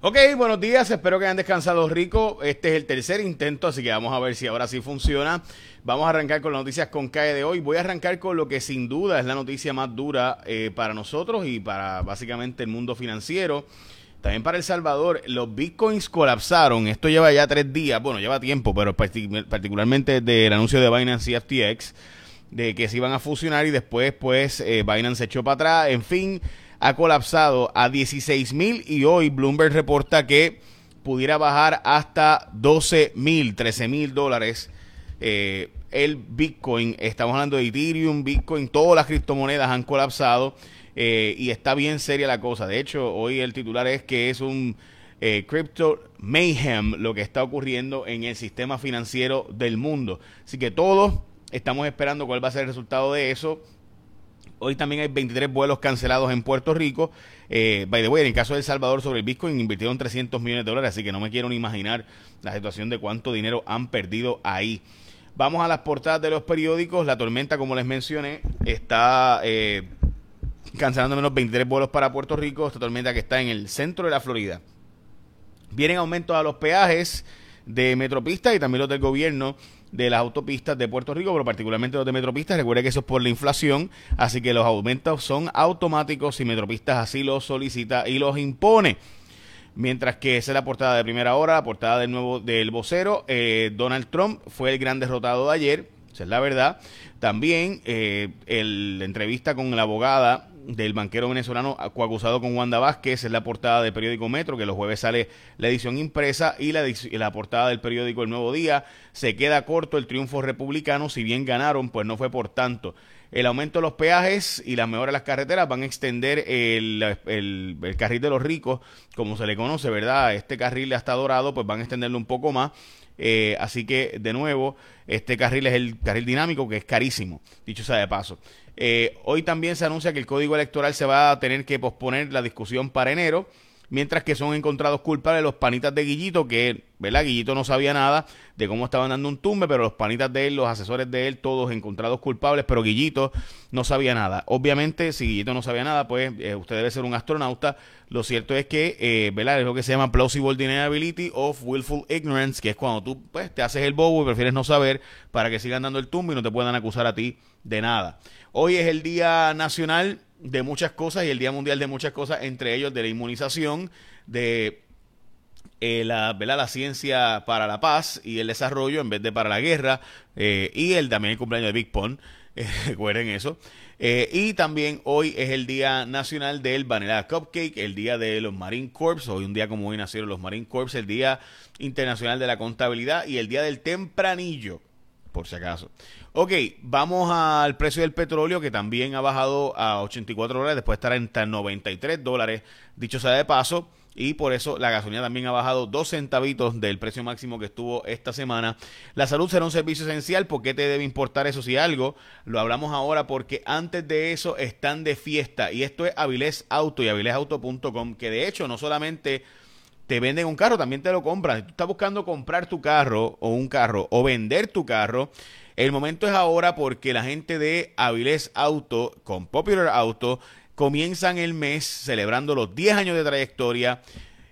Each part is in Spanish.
Ok, buenos días, espero que hayan descansado rico. Este es el tercer intento, así que vamos a ver si ahora sí funciona. Vamos a arrancar con las noticias con CAE de hoy. Voy a arrancar con lo que sin duda es la noticia más dura eh, para nosotros y para básicamente el mundo financiero. También para El Salvador, los bitcoins colapsaron. Esto lleva ya tres días, bueno, lleva tiempo, pero particularmente del anuncio de Binance y FTX, de que se iban a fusionar y después, pues, eh, Binance se echó para atrás. En fin, ha colapsado a 16 mil y hoy Bloomberg reporta que pudiera bajar hasta 12 mil, 13 mil dólares. Eh, el Bitcoin, estamos hablando de Ethereum, Bitcoin, todas las criptomonedas han colapsado eh, y está bien seria la cosa. De hecho, hoy el titular es que es un eh, crypto mayhem lo que está ocurriendo en el sistema financiero del mundo. Así que todos estamos esperando cuál va a ser el resultado de eso. Hoy también hay 23 vuelos cancelados en Puerto Rico. Eh, by the way, en el caso de El Salvador sobre el Bitcoin invirtieron 300 millones de dólares, así que no me quiero ni imaginar la situación de cuánto dinero han perdido ahí. Vamos a las portadas de los periódicos. La tormenta, como les mencioné, está eh, cancelando menos 23 vuelos para Puerto Rico. Esta tormenta que está en el centro de la Florida. Vienen aumentos a los peajes de Metropista y también los del gobierno de las autopistas de Puerto Rico, pero particularmente los de Metropistas. Recuerde que eso es por la inflación, así que los aumentos son automáticos y Metropistas así los solicita y los impone. Mientras que esa es la portada de primera hora, la portada del nuevo del vocero, eh, Donald Trump fue el gran derrotado de ayer, esa es la verdad. También eh, el, la entrevista con la abogada del banquero venezolano coacusado con Wanda Vázquez, es la portada del periódico Metro, que los jueves sale la edición impresa y la, la portada del periódico El Nuevo Día. Se queda corto el triunfo republicano, si bien ganaron, pues no fue por tanto. El aumento de los peajes y las mejoras de las carreteras van a extender el, el, carril de los ricos, como se le conoce, ¿verdad? Este carril hasta dorado, pues van a extenderlo un poco más. Eh, así que, de nuevo, este carril es el carril dinámico, que es carísimo, dicho sea de paso. Eh, hoy también se anuncia que el código electoral se va a tener que posponer la discusión para enero mientras que son encontrados culpables los panitas de Guillito, que, ¿verdad? Guillito no sabía nada de cómo estaban dando un tumbe, pero los panitas de él, los asesores de él, todos encontrados culpables, pero Guillito no sabía nada. Obviamente, si Guillito no sabía nada, pues eh, usted debe ser un astronauta. Lo cierto es que, eh, ¿verdad? Es lo que se llama plausible deniability of willful ignorance, que es cuando tú, pues, te haces el bobo y prefieres no saber para que sigan dando el tumbe y no te puedan acusar a ti de nada. Hoy es el Día Nacional de muchas cosas y el Día Mundial de muchas cosas, entre ellos de la inmunización, de eh, la, la ciencia para la paz y el desarrollo en vez de para la guerra, eh, y el también el cumpleaños de Big Pond, eh, recuerden eso. y también hoy es el Día Nacional del Vanilla Cupcake, el Día de los Marine Corps, hoy un día como hoy nacieron los Marine Corps, el Día Internacional de la Contabilidad y el Día del Tempranillo, por si acaso. Ok, vamos al precio del petróleo que también ha bajado a 84 dólares después de estar en 93 dólares, dicho sea de paso. Y por eso la gasolina también ha bajado dos centavitos del precio máximo que estuvo esta semana. La salud será un servicio esencial. ¿Por qué te debe importar eso si algo? Lo hablamos ahora porque antes de eso están de fiesta. Y esto es Avilés Auto y avilesauto.com, que de hecho no solamente te venden un carro, también te lo compran. Si tú estás buscando comprar tu carro o un carro o vender tu carro, el momento es ahora porque la gente de Avilés Auto con Popular Auto comienzan el mes celebrando los 10 años de trayectoria.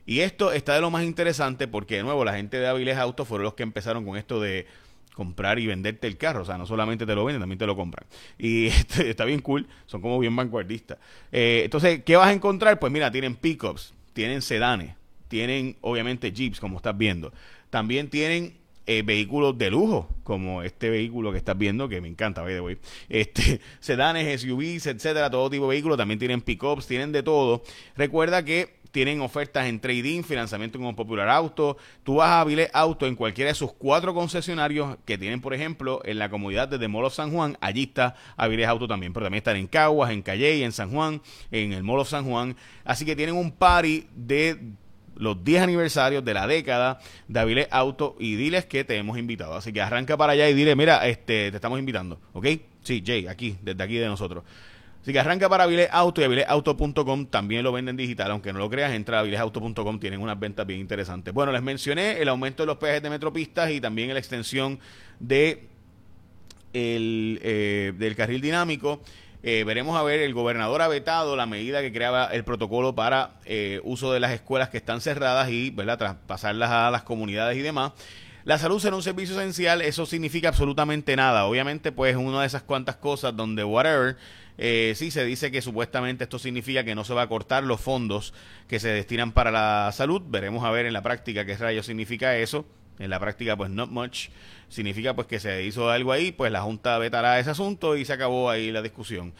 Y esto está de lo más interesante porque, de nuevo, la gente de Avilés Auto fueron los que empezaron con esto de comprar y venderte el carro. O sea, no solamente te lo venden, también te lo compran. Y está bien cool, son como bien vanguardistas. Eh, entonces, ¿qué vas a encontrar? Pues mira, tienen pickups, tienen sedanes, tienen obviamente jeeps, como estás viendo. También tienen eh, vehículos de lujo, como este vehículo que estás viendo, que me encanta, by the way. Este, sedanes, SUVs, etcétera, todo tipo de vehículos, también tienen pickups, tienen de todo. Recuerda que tienen ofertas en trading, financiamiento con Popular Auto. Tú vas a Avilés Auto en cualquiera de sus cuatro concesionarios que tienen, por ejemplo, en la comunidad de Mall of San Juan. Allí está Avilés Auto también, pero también están en Caguas, en Calle, en San Juan, en el Mall of San Juan. Así que tienen un party de los 10 aniversarios de la década de Avilés Auto y diles que te hemos invitado. Así que arranca para allá y dile, mira, este, te estamos invitando, ¿ok? Sí, Jay, aquí, desde aquí de nosotros. Así que arranca para Avilés Auto y avilesauto.com también lo venden digital, aunque no lo creas, entra a avilesauto.com, tienen unas ventas bien interesantes. Bueno, les mencioné el aumento de los peajes de Metropistas y también la extensión de el, eh, del carril dinámico. Eh, veremos a ver, el gobernador ha vetado la medida que creaba el protocolo para eh, uso de las escuelas que están cerradas y ¿verdad? traspasarlas a las comunidades y demás. La salud será un servicio esencial, eso significa absolutamente nada. Obviamente, pues una de esas cuantas cosas donde whatever, eh, sí se dice que supuestamente esto significa que no se va a cortar los fondos que se destinan para la salud. Veremos a ver en la práctica qué rayos significa eso. En la práctica, pues not much. Significa pues que se hizo algo ahí, pues la Junta vetará ese asunto y se acabó ahí la discusión.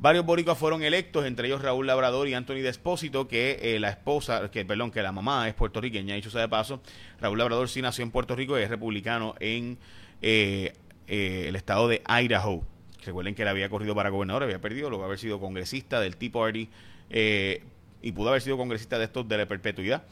Varios boricuas fueron electos, entre ellos Raúl Labrador y Anthony Despósito, que eh, la esposa, que perdón, que la mamá es puertorriqueña, dicho sea de paso. Raúl Labrador sí nació en Puerto Rico y es republicano en eh, eh, el estado de Idaho. Recuerden que él había corrido para gobernador, había perdido, luego haber sido congresista del Tea Party y pudo haber sido congresista de estos de la perpetuidad.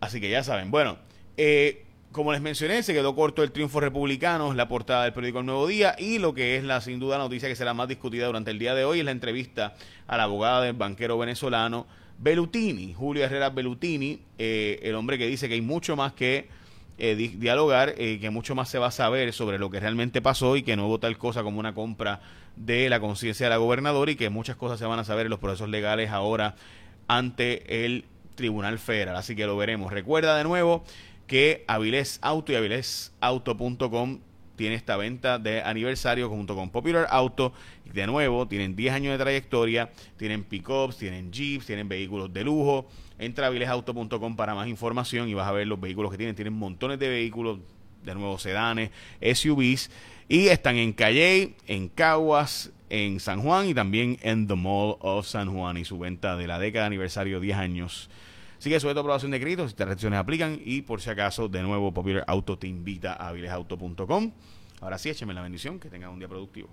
Así que ya saben. Bueno, eh, como les mencioné, se quedó corto el triunfo republicano, la portada del periódico El Nuevo Día y lo que es la sin duda noticia que será más discutida durante el día de hoy es la entrevista a la abogada del banquero venezolano Belutini, Julio Herrera Belutini, eh, el hombre que dice que hay mucho más que eh, dialogar, eh, que mucho más se va a saber sobre lo que realmente pasó y que no hubo tal cosa como una compra de la conciencia de la gobernadora y que muchas cosas se van a saber en los procesos legales ahora ante el Tribunal Federal. Así que lo veremos. Recuerda de nuevo que Avilés Auto y avilesauto.com tiene esta venta de aniversario junto con Popular Auto. De nuevo, tienen 10 años de trayectoria, tienen pickups, tienen jeeps, tienen vehículos de lujo. Entra a avilesauto.com para más información y vas a ver los vehículos que tienen. Tienen montones de vehículos, de nuevo sedanes, SUVs. Y están en Calle, en Caguas, en San Juan y también en The Mall of San Juan. Y su venta de la década de aniversario, 10 años Sigue sujeto a aprobación de crédito, si estas restricciones aplican y por si acaso, de nuevo, Popular Auto te invita a avilesauto.com. Ahora sí, écheme la bendición, que tengan un día productivo.